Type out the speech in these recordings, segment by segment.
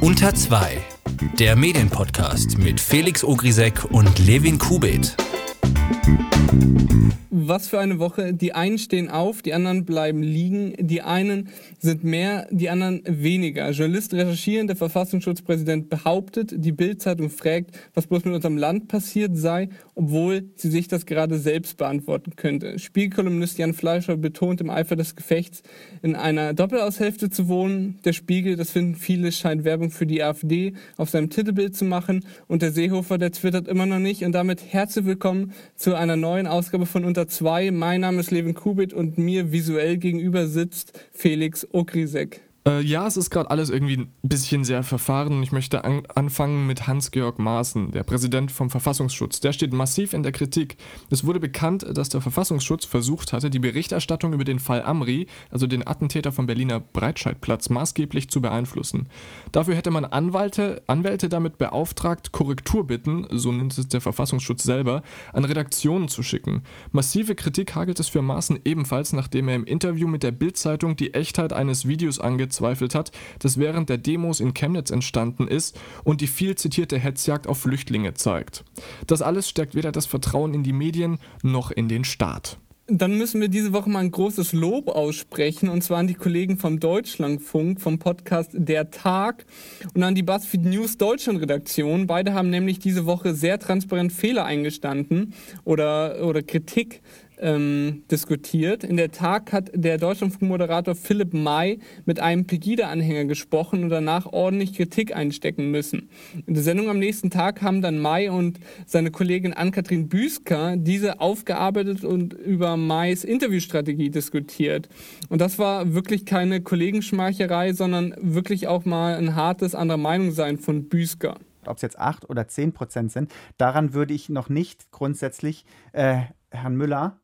Unter 2, der Medienpodcast mit Felix Ogrisek und Levin Kubit. Was für eine Woche. Die einen stehen auf, die anderen bleiben liegen. Die einen sind mehr, die anderen weniger. Journalist recherchieren, der Verfassungsschutzpräsident behauptet, die Bildzeitung fragt, was bloß mit unserem Land passiert sei, obwohl sie sich das gerade selbst beantworten könnte. Spiegelkolumnist Jan Fleischer betont im Eifer des Gefechts, in einer Doppelaushälfte zu wohnen. Der Spiegel, das finden viele, scheint Werbung für die AfD auf seinem Titelbild zu machen. Und der Seehofer, der twittert immer noch nicht. Und damit herzlich willkommen zu einer neuen Ausgabe von Unter 2. Mein Name ist Levin Kubit und mir visuell gegenüber sitzt Felix Okrisek. Äh, ja, es ist gerade alles irgendwie ein bisschen sehr verfahren. Ich möchte an anfangen mit Hans-Georg Maaßen, der Präsident vom Verfassungsschutz. Der steht massiv in der Kritik. Es wurde bekannt, dass der Verfassungsschutz versucht hatte, die Berichterstattung über den Fall Amri, also den Attentäter vom Berliner Breitscheidplatz, maßgeblich zu beeinflussen. Dafür hätte man Anwälte, Anwälte damit beauftragt, Korrekturbitten, so nennt es der Verfassungsschutz selber, an Redaktionen zu schicken. Massive Kritik hagelt es für Maaßen ebenfalls, nachdem er im Interview mit der Bild-Zeitung die Echtheit eines Videos angezeigt angezweifelt hat, das während der Demos in Chemnitz entstanden ist und die viel zitierte Hetzjagd auf Flüchtlinge zeigt. Das alles stärkt weder das Vertrauen in die Medien noch in den Staat. Dann müssen wir diese Woche mal ein großes Lob aussprechen, und zwar an die Kollegen vom Deutschlandfunk, vom Podcast Der Tag und an die BuzzFeed News Deutschland Redaktion. Beide haben nämlich diese Woche sehr transparent Fehler eingestanden oder, oder Kritik ähm, diskutiert. In der Tag hat der Deutschlandfunk-Moderator Philipp May mit einem Pegida-Anhänger gesprochen und danach ordentlich Kritik einstecken müssen. In der Sendung am nächsten Tag haben dann May und seine Kollegin Ann-Kathrin Büsker diese aufgearbeitet und über Mays Interviewstrategie diskutiert. Und das war wirklich keine Kollegenschmeicherei, sondern wirklich auch mal ein hartes anderer Meinung sein von Büsker ob es jetzt 8 oder 10 Prozent sind, daran würde ich noch nicht grundsätzlich äh, Herrn Müller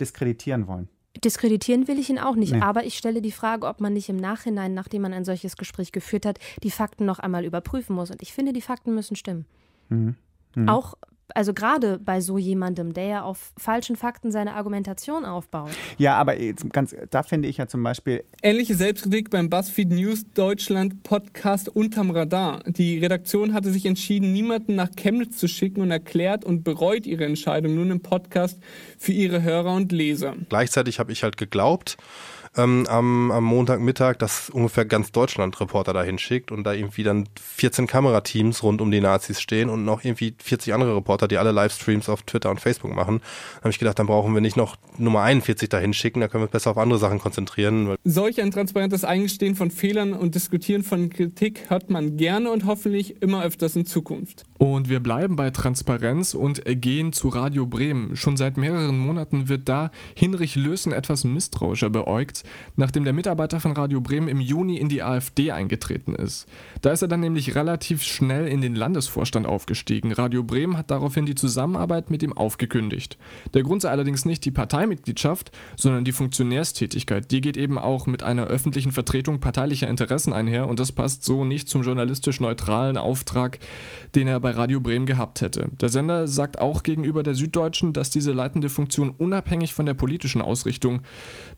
diskreditieren wollen. Diskreditieren will ich ihn auch nicht, nee. aber ich stelle die Frage, ob man nicht im Nachhinein, nachdem man ein solches Gespräch geführt hat, die Fakten noch einmal überprüfen muss. Und ich finde, die Fakten müssen stimmen. Mhm. Mhm. Auch also gerade bei so jemandem, der ja auf falschen Fakten seine Argumentation aufbaut. Ja, aber ganz, da finde ich ja zum Beispiel. Ähnliche Selbstkritik beim BuzzFeed News Deutschland Podcast unterm Radar. Die Redaktion hatte sich entschieden, niemanden nach Chemnitz zu schicken und erklärt und bereut ihre Entscheidung nun im Podcast für ihre Hörer und Leser. Gleichzeitig habe ich halt geglaubt, ähm, am, am Montagmittag, dass ungefähr ganz Deutschland Reporter dahin schickt und da irgendwie dann 14 Kamerateams rund um die Nazis stehen und noch irgendwie 40 andere Reporter, die alle Livestreams auf Twitter und Facebook machen. Da habe ich gedacht, dann brauchen wir nicht noch Nummer 41 dahin schicken, da können wir uns besser auf andere Sachen konzentrieren. Solch ein transparentes Eingestehen von Fehlern und Diskutieren von Kritik hört man gerne und hoffentlich immer öfters in Zukunft. Und wir bleiben bei Transparenz und gehen zu Radio Bremen. Schon seit mehreren Monaten wird da Hinrich Lösen etwas misstrauischer beäugt nachdem der Mitarbeiter von Radio Bremen im Juni in die AfD eingetreten ist. Da ist er dann nämlich relativ schnell in den Landesvorstand aufgestiegen. Radio Bremen hat daraufhin die Zusammenarbeit mit ihm aufgekündigt. Der Grund sei allerdings nicht die Parteimitgliedschaft, sondern die Funktionärstätigkeit. Die geht eben auch mit einer öffentlichen Vertretung parteilicher Interessen einher und das passt so nicht zum journalistisch neutralen Auftrag, den er bei Radio Bremen gehabt hätte. Der Sender sagt auch gegenüber der Süddeutschen, dass diese leitende Funktion unabhängig von der politischen Ausrichtung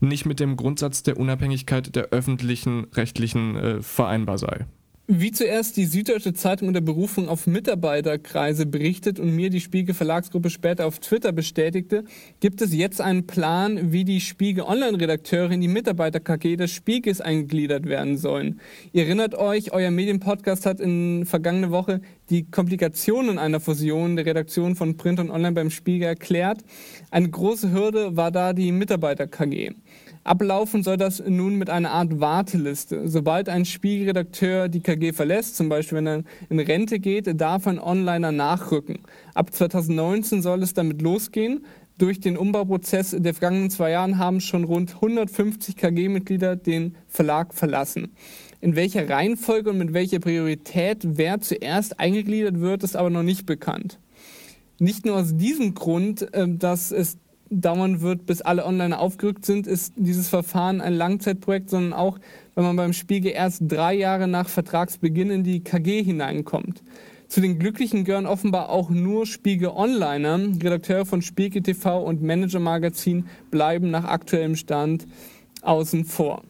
nicht mit dem Grund Grundsatz der Unabhängigkeit der öffentlichen rechtlichen äh, vereinbar sei. Wie zuerst die Süddeutsche Zeitung unter Berufung auf Mitarbeiterkreise berichtet und mir die Spiegel Verlagsgruppe später auf Twitter bestätigte, gibt es jetzt einen Plan, wie die Spiegel Online-Redakteure in die Mitarbeiter-KG des Spiegels eingegliedert werden sollen. Ihr erinnert euch, euer Medienpodcast hat in vergangene Woche die Komplikationen einer Fusion der Redaktion von Print und Online beim Spiegel erklärt. Eine große Hürde war da die Mitarbeiter-KG. Ablaufen soll das nun mit einer Art Warteliste. Sobald ein Spiegelredakteur die KG verlässt, zum Beispiel wenn er in Rente geht, darf ein Onliner nachrücken. Ab 2019 soll es damit losgehen. Durch den Umbauprozess der vergangenen zwei Jahren haben schon rund 150 KG-Mitglieder den Verlag verlassen. In welcher Reihenfolge und mit welcher Priorität wer zuerst eingegliedert wird, ist aber noch nicht bekannt. Nicht nur aus diesem Grund, äh, dass es dauern wird, bis alle online aufgerückt sind, ist dieses Verfahren ein Langzeitprojekt, sondern auch, wenn man beim Spiegel erst drei Jahre nach Vertragsbeginn in die KG hineinkommt. Zu den Glücklichen gehören offenbar auch nur Spiegel Onliner. Redakteure von Spiegel TV und Manager Magazin bleiben nach aktuellem Stand außen vor.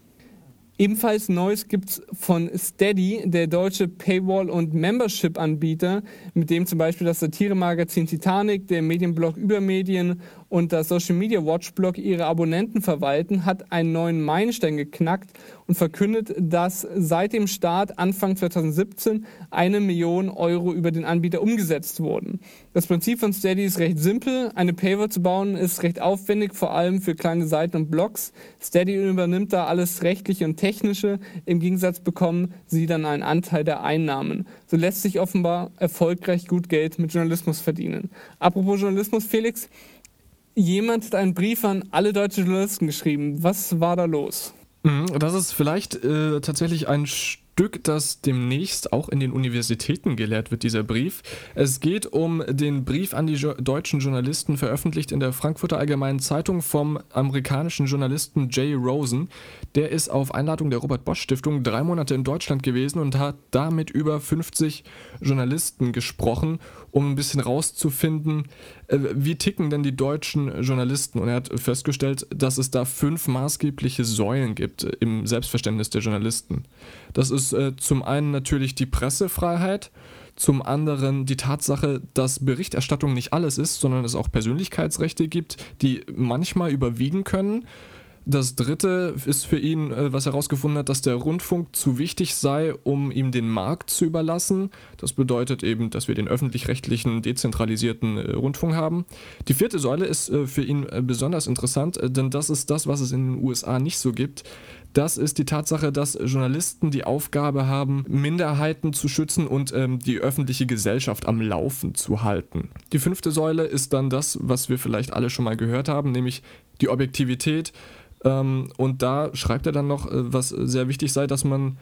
Ebenfalls Neues gibt es von Steady, der deutsche Paywall- und Membership-Anbieter, mit dem zum Beispiel das Satiremagazin Titanic, der Medienblog Übermedien und das Social Media Watch Blog ihre Abonnenten verwalten, hat einen neuen Meilenstein geknackt und verkündet, dass seit dem Start Anfang 2017 eine Million Euro über den Anbieter umgesetzt wurden. Das Prinzip von Steady ist recht simpel. Eine Paywall zu bauen ist recht aufwendig, vor allem für kleine Seiten und Blogs. Steady übernimmt da alles rechtliche und technische. Im Gegensatz bekommen sie dann einen Anteil der Einnahmen. So lässt sich offenbar erfolgreich gut Geld mit Journalismus verdienen. Apropos Journalismus, Felix, Jemand hat einen Brief an alle deutschen Journalisten geschrieben. Was war da los? Mhm, das ist vielleicht äh, tatsächlich ein Stück, das demnächst auch in den Universitäten gelehrt wird, dieser Brief. Es geht um den Brief an die jo deutschen Journalisten, veröffentlicht in der Frankfurter Allgemeinen Zeitung vom amerikanischen Journalisten Jay Rosen. Der ist auf Einladung der Robert Bosch Stiftung drei Monate in Deutschland gewesen und hat damit über 50 Journalisten gesprochen, um ein bisschen rauszufinden, wie ticken denn die deutschen Journalisten. Und er hat festgestellt, dass es da fünf maßgebliche Säulen gibt im Selbstverständnis der Journalisten. Das ist äh, zum einen natürlich die Pressefreiheit, zum anderen die Tatsache, dass Berichterstattung nicht alles ist, sondern es auch Persönlichkeitsrechte gibt, die manchmal überwiegen können. Das dritte ist für ihn, äh, was er herausgefunden hat, dass der Rundfunk zu wichtig sei, um ihm den Markt zu überlassen. Das bedeutet eben, dass wir den öffentlich-rechtlichen dezentralisierten äh, Rundfunk haben. Die vierte Säule ist äh, für ihn besonders interessant, denn das ist das, was es in den USA nicht so gibt. Das ist die Tatsache, dass Journalisten die Aufgabe haben, Minderheiten zu schützen und ähm, die öffentliche Gesellschaft am Laufen zu halten. Die fünfte Säule ist dann das, was wir vielleicht alle schon mal gehört haben, nämlich die Objektivität ähm, und da schreibt er dann noch, äh, was sehr wichtig sei, dass man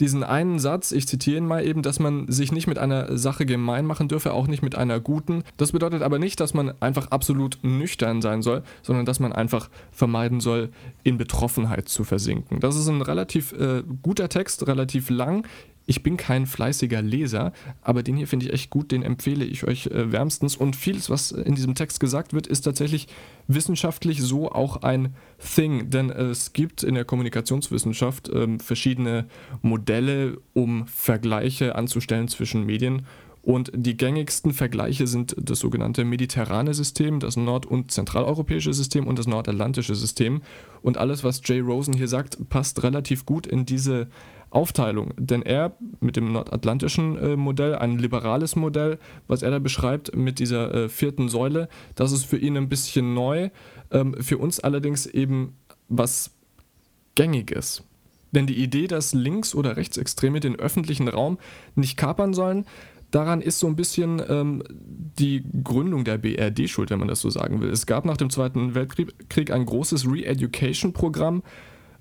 diesen einen Satz, ich zitiere ihn mal eben, dass man sich nicht mit einer Sache gemein machen dürfe, auch nicht mit einer guten. Das bedeutet aber nicht, dass man einfach absolut nüchtern sein soll, sondern dass man einfach vermeiden soll, in Betroffenheit zu versinken. Das ist ein relativ äh, guter Text, relativ lang. Ich bin kein fleißiger Leser, aber den hier finde ich echt gut, den empfehle ich euch äh, wärmstens. Und vieles, was in diesem Text gesagt wird, ist tatsächlich wissenschaftlich so auch ein Thing, denn es gibt in der Kommunikationswissenschaft äh, verschiedene Modelle, um Vergleiche anzustellen zwischen Medien. Und die gängigsten Vergleiche sind das sogenannte mediterrane System, das nord- und zentraleuropäische System und das nordatlantische System. Und alles, was Jay Rosen hier sagt, passt relativ gut in diese Aufteilung. Denn er mit dem nordatlantischen äh, Modell, ein liberales Modell, was er da beschreibt mit dieser äh, vierten Säule, das ist für ihn ein bisschen neu, ähm, für uns allerdings eben was Gängiges. Denn die Idee, dass Links- oder Rechtsextreme den öffentlichen Raum nicht kapern sollen, daran ist so ein bisschen ähm, die Gründung der BRD schuld, wenn man das so sagen will. Es gab nach dem Zweiten Weltkrieg ein großes Re-Education-Programm,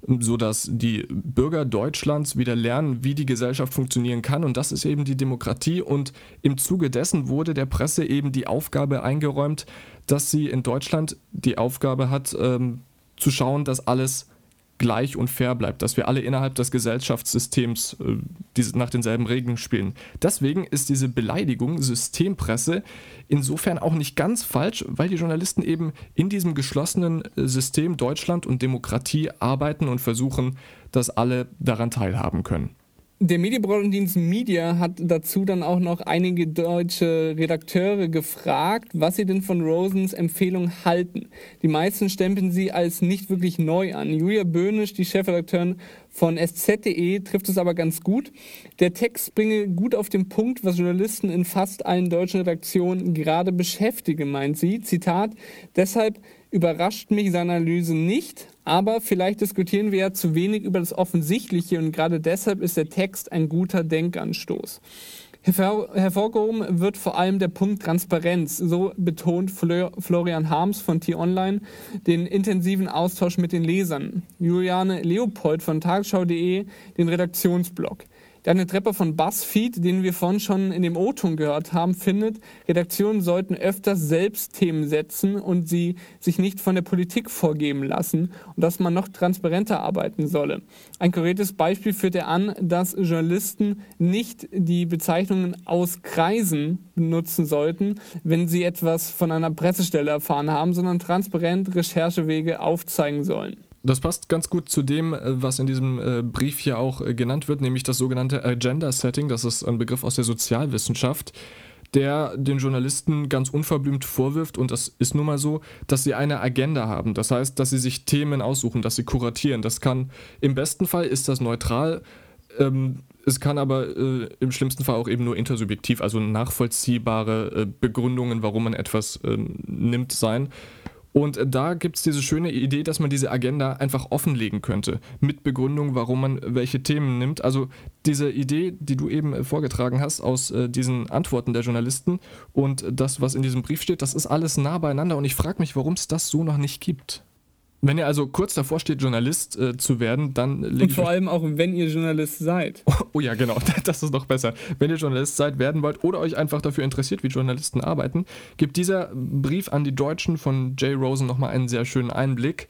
sodass die Bürger Deutschlands wieder lernen, wie die Gesellschaft funktionieren kann. Und das ist eben die Demokratie. Und im Zuge dessen wurde der Presse eben die Aufgabe eingeräumt, dass sie in Deutschland die Aufgabe hat, ähm, zu schauen, dass alles gleich und fair bleibt, dass wir alle innerhalb des Gesellschaftssystems äh, diese, nach denselben Regeln spielen. Deswegen ist diese Beleidigung Systempresse insofern auch nicht ganz falsch, weil die Journalisten eben in diesem geschlossenen äh, System Deutschland und Demokratie arbeiten und versuchen, dass alle daran teilhaben können. Der Medienbranchendienst Media hat dazu dann auch noch einige deutsche Redakteure gefragt, was sie denn von Rosens Empfehlung halten. Die meisten stempeln sie als nicht wirklich neu an. Julia Böhnisch, die Chefredakteurin von sz.de, trifft es aber ganz gut. Der Text bringe gut auf den Punkt, was Journalisten in fast allen deutschen Redaktionen gerade beschäftige, meint sie. Zitat, deshalb überrascht mich seine Analyse nicht, aber vielleicht diskutieren wir ja zu wenig über das Offensichtliche und gerade deshalb ist der Text ein guter Denkanstoß. Hervor hervorgehoben wird vor allem der Punkt Transparenz. So betont Flor Florian Harms von T-Online den intensiven Austausch mit den Lesern. Juliane Leopold von tagesschau.de den Redaktionsblog. Daniel Trepper von BuzzFeed, den wir vorhin schon in dem O-Ton gehört haben, findet, Redaktionen sollten öfters selbst Themen setzen und sie sich nicht von der Politik vorgeben lassen und dass man noch transparenter arbeiten solle. Ein konkretes Beispiel führt er an, dass Journalisten nicht die Bezeichnungen aus Kreisen benutzen sollten, wenn sie etwas von einer Pressestelle erfahren haben, sondern transparent Recherchewege aufzeigen sollen. Das passt ganz gut zu dem, äh, was in diesem äh, Brief hier auch äh, genannt wird, nämlich das sogenannte Agenda Setting. Das ist ein Begriff aus der Sozialwissenschaft, der den Journalisten ganz unverblümt vorwirft, und das ist nun mal so, dass sie eine Agenda haben. Das heißt, dass sie sich Themen aussuchen, dass sie kuratieren. Das kann, im besten Fall ist das neutral. Ähm, es kann aber äh, im schlimmsten Fall auch eben nur intersubjektiv, also nachvollziehbare äh, Begründungen, warum man etwas äh, nimmt, sein. Und da gibt es diese schöne Idee, dass man diese Agenda einfach offenlegen könnte, mit Begründung, warum man welche Themen nimmt. Also diese Idee, die du eben äh, vorgetragen hast aus äh, diesen Antworten der Journalisten und das, was in diesem Brief steht, das ist alles nah beieinander und ich frage mich, warum es das so noch nicht gibt. Wenn ihr also kurz davor steht, Journalist äh, zu werden, dann Und vor allem auch, wenn ihr Journalist seid. Oh, oh, ja, genau, das ist noch besser. Wenn ihr Journalist seid, werden wollt oder euch einfach dafür interessiert, wie Journalisten arbeiten, gibt dieser Brief an die Deutschen von Jay Rosen nochmal einen sehr schönen Einblick.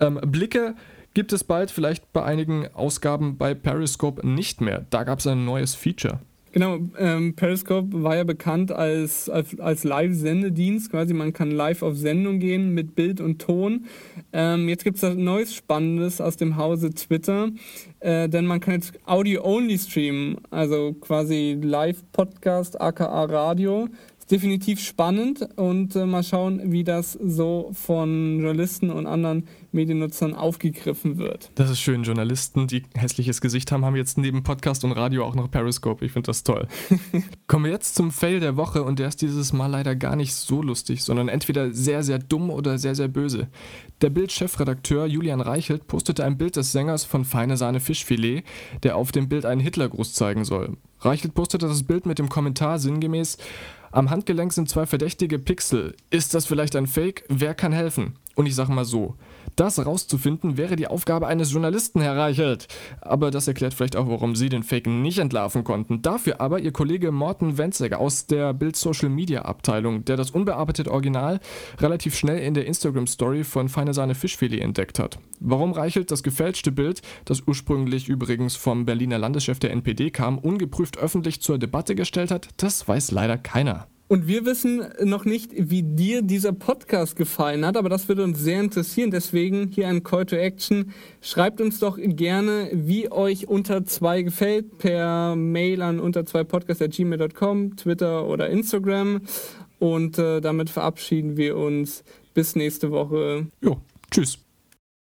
Ähm, Blicke gibt es bald, vielleicht bei einigen Ausgaben bei Periscope nicht mehr. Da gab es ein neues Feature. Genau, ähm, Periscope war ja bekannt als, als, als Live-Sendedienst, quasi man kann live auf Sendung gehen mit Bild und Ton. Ähm, jetzt gibt es was Neues Spannendes aus dem Hause Twitter, äh, denn man kann jetzt Audio-Only streamen, also quasi Live-Podcast, aka Radio. Definitiv spannend. Und äh, mal schauen, wie das so von Journalisten und anderen Mediennutzern aufgegriffen wird. Das ist schön. Journalisten, die hässliches Gesicht haben, haben jetzt neben Podcast und Radio auch noch Periscope. Ich finde das toll. Kommen wir jetzt zum Fail der Woche und der ist dieses Mal leider gar nicht so lustig, sondern entweder sehr, sehr dumm oder sehr, sehr böse. Der Bild-Chefredakteur Julian Reichelt postete ein Bild des Sängers von Feine Sahne Fischfilet, der auf dem Bild einen Hitlergruß zeigen soll. Reichelt postete das Bild mit dem Kommentar sinngemäß: Am Handgelenk sind zwei verdächtige Pixel. Ist das vielleicht ein Fake? Wer kann helfen? Und ich sage mal so, das rauszufinden wäre die Aufgabe eines Journalisten, Herr Reichelt. Aber das erklärt vielleicht auch, warum Sie den Fake nicht entlarven konnten. Dafür aber Ihr Kollege Morten Wenzek aus der Bild Social Media Abteilung, der das unbearbeitete Original relativ schnell in der Instagram Story von Feine Sahne Fischfilet entdeckt hat. Warum Reichelt das gefälschte Bild, das ursprünglich übrigens vom Berliner Landeschef der NPD kam, ungeprüft öffentlich zur Debatte gestellt hat, das weiß leider keiner. Und wir wissen noch nicht, wie dir dieser Podcast gefallen hat, aber das würde uns sehr interessieren. Deswegen hier ein Call to Action. Schreibt uns doch gerne, wie euch unter zwei gefällt, per Mail an unter zwei podcast.gmail.com, Twitter oder Instagram. Und äh, damit verabschieden wir uns bis nächste Woche. Jo, tschüss.